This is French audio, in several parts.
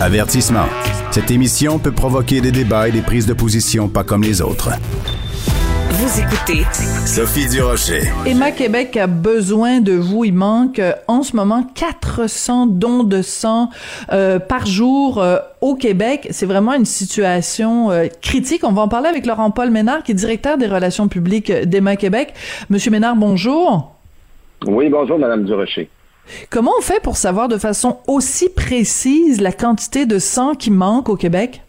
Avertissement. Cette émission peut provoquer des débats et des prises de position pas comme les autres. Vous écoutez Sophie Durocher. Emma Québec a besoin de vous. Il manque euh, en ce moment 400 dons de sang euh, par jour euh, au Québec. C'est vraiment une situation euh, critique. On va en parler avec Laurent Paul Ménard, qui est directeur des relations publiques d'Emma Québec. Monsieur Ménard, bonjour. Oui, bonjour, Madame Durocher. Comment on fait pour savoir de façon aussi précise la quantité de sang qui manque au Québec?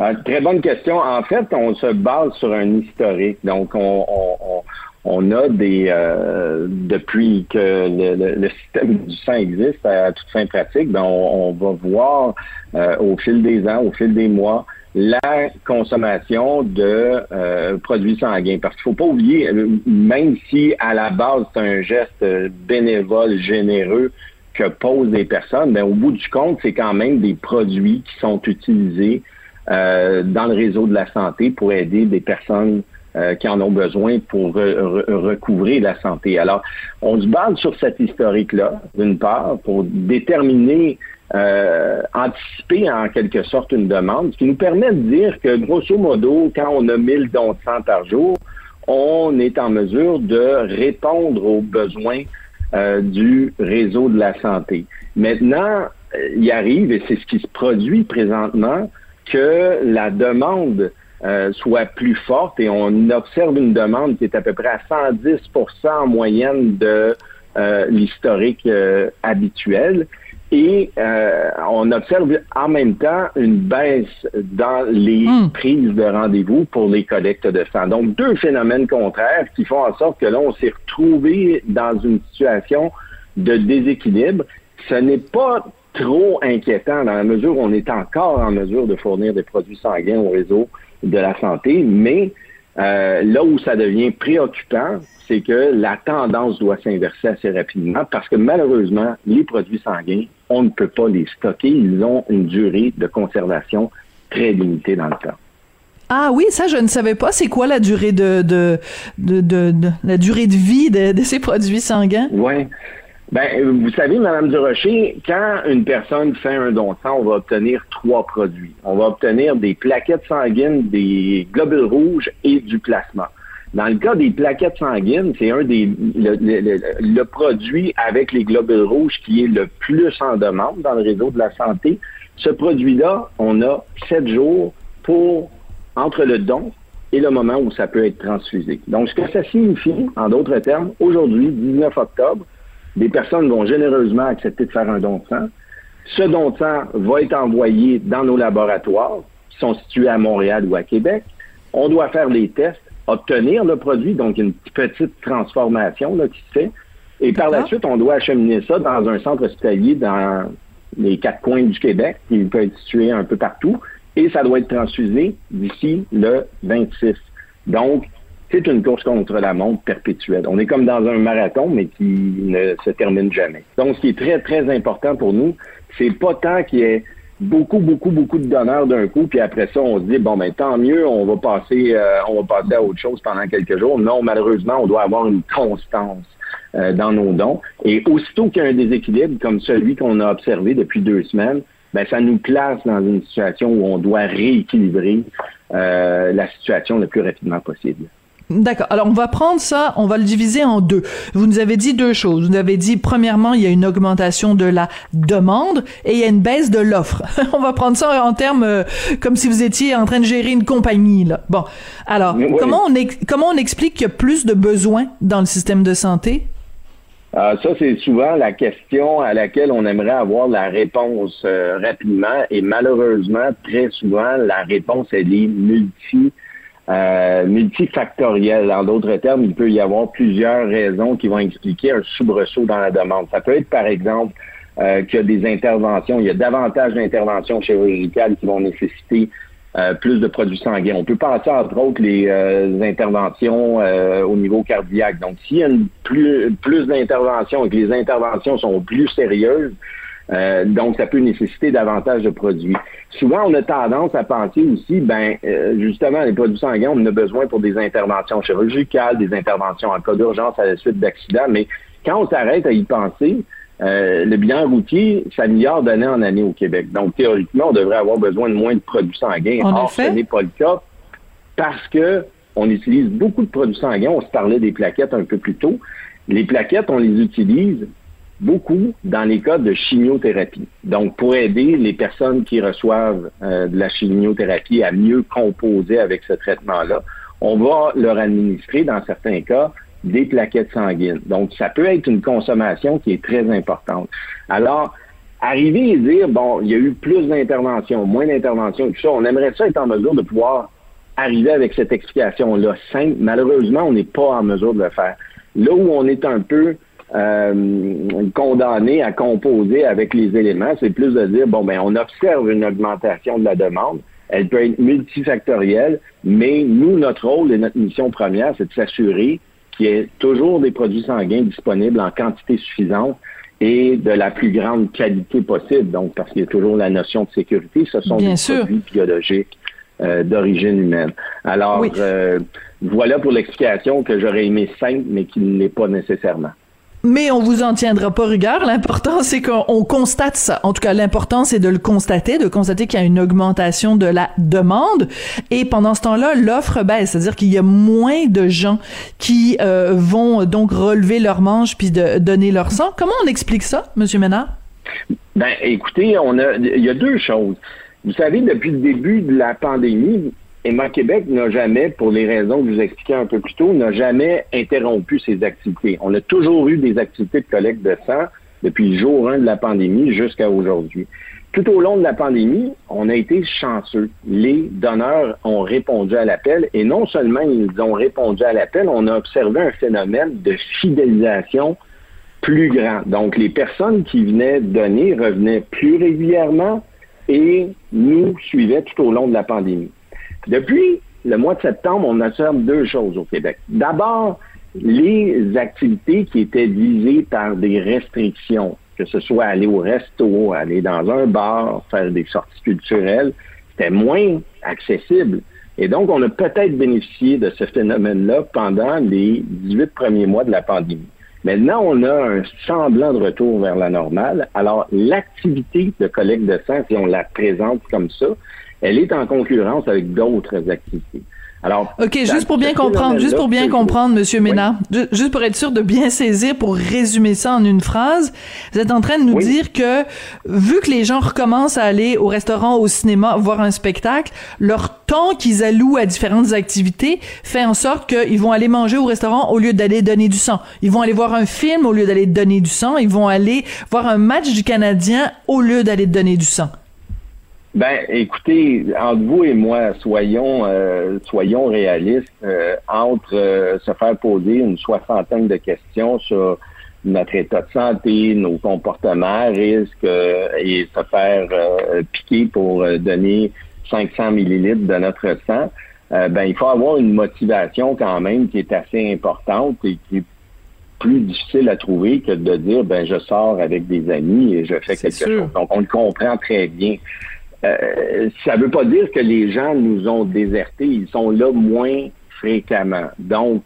Euh, très bonne question. En fait, on se base sur un historique. Donc, on, a des euh, depuis que le, système du sang existe à toute fin pratique, ben on, on va voir euh, au fil des ans, au fil des mois, la consommation de euh, produits sanguins. Parce qu'il faut pas oublier, même si à la base c'est un geste bénévole, généreux que posent des personnes, ben au bout du compte, c'est quand même des produits qui sont utilisés euh, dans le réseau de la santé pour aider des personnes euh, qui en ont besoin pour recouvrir la santé. Alors, on se base sur cet historique-là, d'une part, pour déterminer, euh, anticiper en quelque sorte une demande, ce qui nous permet de dire que, grosso modo, quand on a 1000 dons de sang par jour, on est en mesure de répondre aux besoins du réseau de la santé. Maintenant, il arrive, et c'est ce qui se produit présentement, que la demande euh, soit plus forte et on observe une demande qui est à peu près à 110% en moyenne de euh, l'historique euh, habituel. Et on observe en même temps une baisse dans les hmm. prises de rendez-vous pour les collectes de sang. Donc, deux phénomènes contraires qui font en sorte que là, on s'est retrouvé dans une situation de déséquilibre. Ce n'est pas trop inquiétant dans la mesure où on est encore en mesure de fournir des produits sanguins au réseau de la santé, mais euh, là où ça devient préoccupant, c'est que la tendance doit s'inverser assez rapidement parce que malheureusement, les produits sanguins, on ne peut pas les stocker. Ils ont une durée de conservation très limitée dans le temps. Ah oui, ça je ne savais pas. C'est quoi la durée de, de, de, la durée de vie de, de ces produits sanguins? Oui. Ben, vous savez, Madame Durocher, quand une personne fait un don de sang, on va obtenir trois produits. On va obtenir des plaquettes sanguines, des globules rouges et du plasma. Dans le cas des plaquettes sanguines, c'est un des le, produit avec les globules rouges qui est le plus en demande dans le réseau de la santé. Ce produit-là, on a sept jours pour entre le don et le moment où ça peut être transfusé. Donc, ce que ça signifie, en d'autres termes, aujourd'hui, 19 octobre, des personnes vont généreusement accepter de faire un don de sang. Ce don de sang va être envoyé dans nos laboratoires qui sont situés à Montréal ou à Québec. On doit faire les tests, obtenir le produit, donc une petite transformation là, qui se fait. Et par la suite, on doit acheminer ça dans un centre hospitalier dans les quatre coins du Québec, qui peut être situé un peu partout, et ça doit être transfusé d'ici le 26. Donc, c'est une course contre la montre perpétuelle. On est comme dans un marathon, mais qui ne se termine jamais. Donc, ce qui est très, très important pour nous, c'est pas tant qu'il y ait beaucoup, beaucoup, beaucoup de donneurs d'un coup, puis après ça, on se dit, bon, ben tant mieux, on va passer, euh, on va passer à autre chose pendant quelques jours. Non, malheureusement, on doit avoir une constance euh, dans nos dons. Et aussitôt qu'il y a un déséquilibre comme celui qu'on a observé depuis deux semaines, ben ça nous place dans une situation où on doit rééquilibrer euh, la situation le plus rapidement possible. D'accord. Alors, on va prendre ça, on va le diviser en deux. Vous nous avez dit deux choses. Vous nous avez dit, premièrement, il y a une augmentation de la demande et il y a une baisse de l'offre. on va prendre ça en termes euh, comme si vous étiez en train de gérer une compagnie, là. Bon. Alors, comment, on comment on explique qu'il y a plus de besoins dans le système de santé? Euh, ça, c'est souvent la question à laquelle on aimerait avoir la réponse euh, rapidement et malheureusement, très souvent, la réponse, elle est multi euh, multifactoriel. En d'autres termes, il peut y avoir plusieurs raisons qui vont expliquer un soubresaut dans la demande. Ça peut être, par exemple, euh, qu'il y a des interventions, il y a davantage d'interventions chirurgicales qui vont nécessiter euh, plus de produits sanguins. On peut penser, entre autres, les euh, interventions au niveau cardiaque. Donc, s'il y a plus, plus d'interventions et que les interventions sont plus sérieuses, euh, donc, ça peut nécessiter davantage de produits. Souvent, on a tendance à penser aussi, ben, euh, justement, les produits sanguins, on en a besoin pour des interventions chirurgicales, des interventions en cas d'urgence à la suite d'accidents, mais quand on s'arrête à y penser, euh, le bilan routier s'améliore d'année en année au Québec. Donc, théoriquement, on devrait avoir besoin de moins de produits sanguins. En Or, ce n'est pas le cas parce que on utilise beaucoup de produits sanguins. On se parlait des plaquettes un peu plus tôt. Les plaquettes, on les utilise beaucoup dans les cas de chimiothérapie. Donc, pour aider les personnes qui reçoivent euh, de la chimiothérapie à mieux composer avec ce traitement-là, on va leur administrer, dans certains cas, des plaquettes sanguines. Donc, ça peut être une consommation qui est très importante. Alors, arriver et dire, bon, il y a eu plus d'interventions, moins d'interventions, tout ça, on aimerait ça être en mesure de pouvoir arriver avec cette explication-là simple. Malheureusement, on n'est pas en mesure de le faire. Là où on est un peu condamné à composer avec les éléments, c'est plus de dire, bon, ben, on observe une augmentation de la demande. Elle peut être multifactorielle, mais nous, notre rôle et notre mission première, c'est de s'assurer qu'il y ait toujours des produits sanguins disponibles en quantité suffisante et de la plus grande qualité possible. Donc, parce qu'il y a toujours la notion de sécurité, ce sont Bien des sûr. produits biologiques euh, d'origine humaine. Alors, Oui. euh, voilà pour l'explication que j'aurais aimé simple, mais qui ne l'est pas nécessairement. Mais on vous en tiendra pas rigueur. L'important, c'est qu'on constate ça. En tout cas, l'important, c'est de le constater, de constater qu'il y a une augmentation de la demande. Et pendant ce temps-là, l'offre baisse. C'est-à-dire qu'il y a moins de gens qui euh, vont donc relever leurs manches puis de donner leur sang. Comment on explique ça, Monsieur Ménard? Ben, écoutez, on a, il y a deux choses. Vous savez, depuis le début de la pandémie, Emma Québec n'a jamais, pour les raisons que je vous expliquais un peu plus tôt, n'a jamais interrompu ses activités. On a toujours eu des activités de collecte de sang depuis le jour 1 de la pandémie jusqu'à aujourd'hui. Tout au long de la pandémie, on a été chanceux. Les donneurs ont répondu à l'appel et non seulement ils ont répondu à l'appel, on a observé un phénomène de fidélisation plus grand. Donc, les personnes qui venaient donner revenaient plus régulièrement et nous suivaient tout au long de la pandémie. Depuis le mois de septembre, on observe deux choses au Québec. D'abord, les activités qui étaient visées par des restrictions, que ce soit aller au resto, aller dans un bar, faire des sorties culturelles, c'était moins accessible. Et donc, on a peut-être bénéficié de ce phénomène-là pendant les 18 premiers mois de la pandémie. Maintenant, on a un semblant de retour vers la normale. Alors, l'activité de collecte de sang, si on la présente comme ça, elle est en concurrence avec d'autres activités. Alors, OK, juste pour bien comprendre, juste pour bien comprendre, Monsieur. Ménard, ju- juste pour être sûr de bien saisir, pour résumer ça en une phrase, vous êtes en train de nous Oui. dire que vu que les gens recommencent à aller au restaurant, au cinéma, voir un spectacle, leur temps qu'ils allouent à différentes activités fait en sorte qu'ils vont aller manger au restaurant au lieu d'aller donner du sang. Ils vont aller voir un film au lieu d'aller donner du sang. Ils vont aller voir un match du Canadien au lieu d'aller donner du sang. Ben, écoutez, entre vous et moi, soyons euh, soyons réalistes. euh, entre euh, se faire poser une soixantaine de questions sur notre état de santé, nos comportements, risques euh, et se faire euh, piquer pour euh, donner 500 millilitres de notre sang, euh, ben il faut avoir une motivation quand même qui est assez importante et qui est plus difficile à trouver que de dire ben je sors avec des amis et je fais quelque sûr. chose. Donc on le comprend très bien. Euh, ça ne veut pas dire que les gens nous ont désertés, ils sont là moins fréquemment. Donc,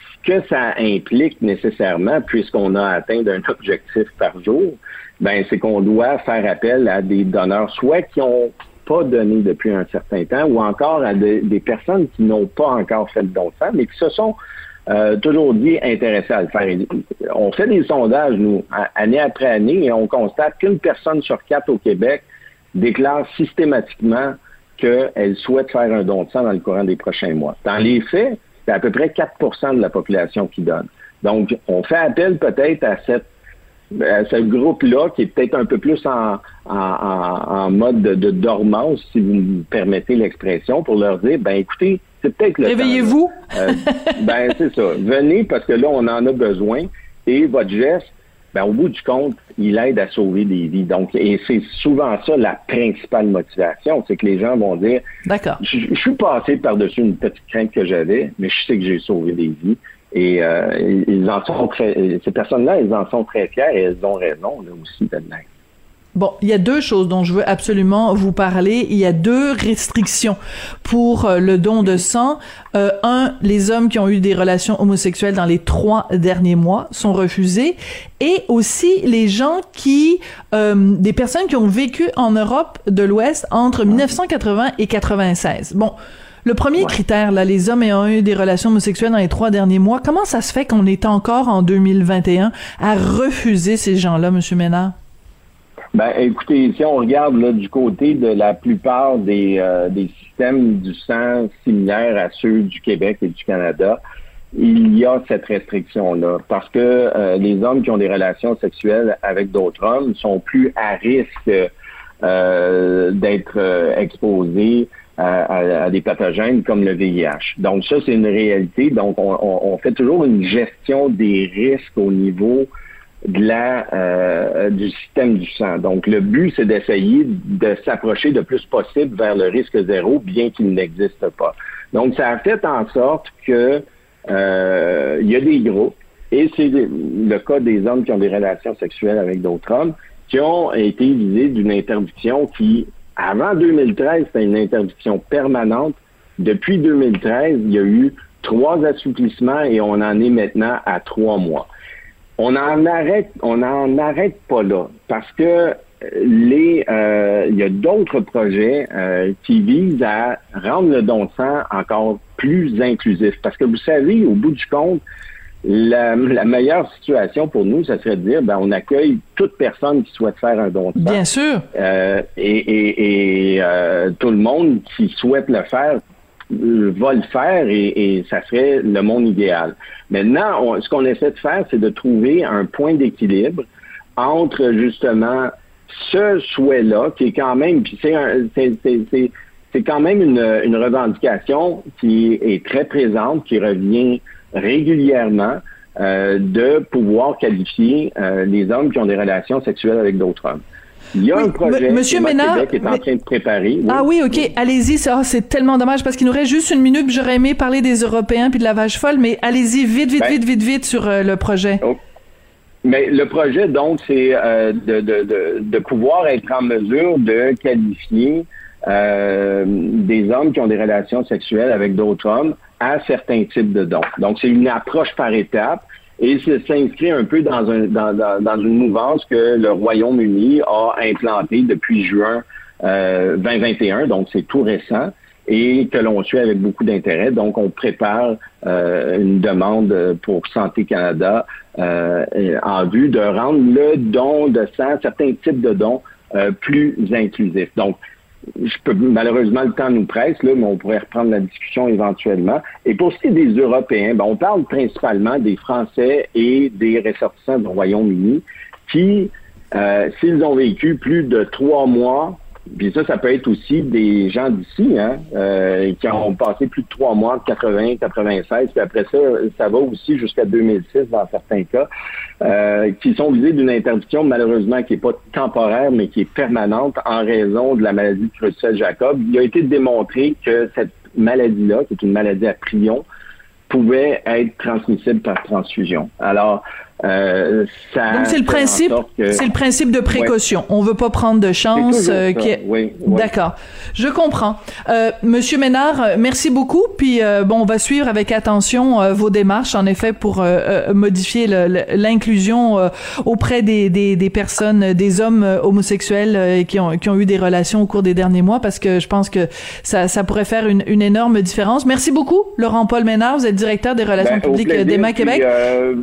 ce que ça implique nécessairement, puisqu'on a atteint un objectif par jour, ben c'est qu'on doit faire appel à des donneurs, soit qui ont pas donné depuis un certain temps, ou encore à de- des personnes qui n'ont pas encore fait de don de sang, mais qui se sont euh, toujours dit intéressés à le faire. On fait des sondages, nous, année après année, et on constate qu'une personne sur quatre au Québec déclare systématiquement qu'elle souhaite faire un don de sang dans le courant des prochains mois. Dans les faits, c'est à peu près 4% de la population qui donne. Donc, on fait appel peut-être à cette à ce groupe-là qui est peut-être un peu plus en, en, en- mode de, de dormance, si vous me permettez l'expression, pour leur dire, ben écoutez, c'est peut-être le. Réveillez-vous. Euh, ben, c'est ça. Venez parce que là, on en a besoin. Et votre geste, ben, au bout du compte, il aide à sauver des vies. Donc, et c'est souvent ça la principale motivation, c'est que les gens vont dire, D'accord. je, je suis passé par-dessus une petite crainte que j'avais, mais je sais que j'ai sauvé des vies. Et euh, ils en sont très, ces personnes-là, elles en sont très fières et elles ont raison là aussi de l'être. Bon, il y a deux choses dont je veux absolument vous parler. Il y a deux restrictions pour euh, le don de sang. Euh, un, les hommes qui ont eu des relations homosexuelles dans les trois derniers mois sont refusés. Et aussi les gens qui, euh, des personnes qui ont vécu en Europe de l'Ouest entre 1980 et 96. Bon. Le premier critère, là, les hommes ayant eu des relations homosexuelles dans les trois derniers mois, comment ça se fait qu'on est encore en 2021 à refuser ces gens-là, Monsieur Ménard? Ben, écoutez, si on regarde du côté de la plupart des, euh, des systèmes du sang similaires à ceux du Québec et du Canada, il y a cette restriction-là. Parce que euh, les hommes qui ont des relations sexuelles avec d'autres hommes sont plus à risque euh, d'être exposés à, des pathogènes comme le VIH. Donc ça, c'est une réalité. Donc on, on, fait toujours une gestion des risques au niveau euh, du système du sang. Donc, le but, c'est d'essayer de s'approcher le plus possible vers le risque zéro, bien qu'il n'existe pas. Donc, ça a fait en sorte que euh, il y a des groupes, et c'est le cas des hommes qui ont des relations sexuelles avec d'autres hommes, qui ont été visés d'une interdiction qui, avant 2013, c'était une interdiction permanente. Depuis 2013, il y a eu trois assouplissements et on en est maintenant à trois mois on en arrête, on n'en arrête pas là, parce que les, euh, il y a d'autres projets euh, qui visent à rendre le don de sang encore plus inclusif. Parce que vous savez, au bout du compte, la, meilleure situation pour nous, ça serait de dire, ben, on accueille toute personne qui souhaite faire un don de sang. Bien sûr. Euh, et, et tout le monde qui souhaite le faire va le faire et, ça serait le monde idéal. Maintenant, ce qu'on essaie de faire, c'est de trouver un point d'équilibre entre justement ce souhait-là, qui est quand même, puis c'est c'est quand même une, une, revendication qui est très présente, qui revient régulièrement, euh, de pouvoir qualifier euh, les hommes qui ont des relations sexuelles avec d'autres hommes. Il y a un projet Monsieur Ménard, est en train de préparer. Ah oui, OK. Allez-y. Ça, c'est tellement dommage parce qu'il nous reste juste une minute. J'aurais aimé parler des Européens puis de la vache folle, mais allez-y vite, vite, ben vite, vite, vite sur euh, le projet. Oh. Mais le projet, donc, c'est euh, de, de, de, de, pouvoir être en mesure de qualifier euh, des hommes qui ont des relations sexuelles avec d'autres hommes à certains types de dons. Donc, c'est une approche par étapes. Et ça s'inscrit un peu dans, un, dans, dans, une mouvance que le Royaume-Uni a implantée depuis juin 2021, euh, donc c'est tout récent, et que l'on suit avec beaucoup d'intérêt. Donc, on prépare euh, une demande pour Santé Canada euh, en vue de rendre le don de sang, certains types de dons, plus inclusifs. Donc, malheureusement, le temps nous presse, là, mais on pourrait reprendre la discussion éventuellement. Et pour ce qui est des Européens, ben, on parle principalement des Français et des ressortissants du Royaume-Uni qui, euh, s'ils ont vécu plus de trois mois puis ça, ça peut être aussi des gens d'ici, hein, euh, qui ont passé plus de trois mois, 80, 96, puis après ça, ça va aussi jusqu'à 2006 dans certains cas, euh, qui sont visés d'une interdiction malheureusement qui n'est pas temporaire, mais qui est permanente en raison de la maladie de Creutzfeldt-Jacob. Il a été démontré que cette maladie-là, qui est une maladie à prion, pouvait être transmissible par transfusion. Alors, euh, ça Donc c'est le principe, c'est le principe de précaution. On veut pas prendre de chance. Euh, oui, D'accord, je comprends. Euh, Monsieur Ménard, euh, merci beaucoup. Puis euh, bon, on va suivre avec attention vos démarches, en effet, pour modifier l'inclusion auprès des, des, des, personnes, des hommes homosexuels qui ont qui ont eu des relations au cours des derniers mois, parce que je pense que ça, ça pourrait faire une, une énorme différence. Merci beaucoup, Laurent Paul Ménard. Vous êtes directeur des relations ben, publiques d'EMA Québec.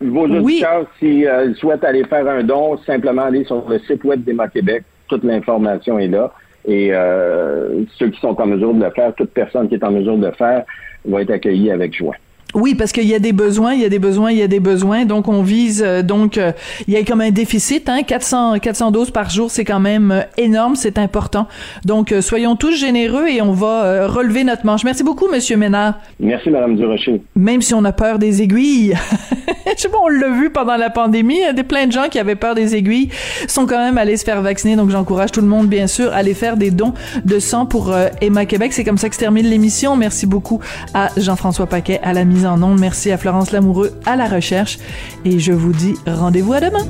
oui s'ils euh, souhaitent aller faire un don, simplement aller sur le site web d'EMA Québec. Toute l'information est là. Et euh, ceux qui sont en mesure de le faire, toute personne qui est en mesure de le faire, va être accueillie avec joie. Oui, parce qu'il y a des besoins, il y a des besoins, il y a des besoins. Donc, on vise, euh, donc, euh, il y a comme un déficit, hein, 400, 400 doses par jour, c'est quand même euh, énorme, c'est important. Donc, soyons tous généreux et on va relever notre manche. Merci beaucoup, Monsieur Ménard. Merci, Madame Durocher. Même si on a peur des aiguilles. Je sais pas, on l'a vu pendant la pandémie, il y a des plein de gens qui avaient peur des aiguilles sont quand même allés se faire vacciner. Donc, j'encourage tout le monde, bien sûr, à aller faire des dons de sang pour Emma Québec. C'est comme ça que se termine l'émission. Merci beaucoup à Jean-François Paquet à la mise en nom. Merci à Florence Lamoureux à la recherche et je vous dis rendez-vous à demain.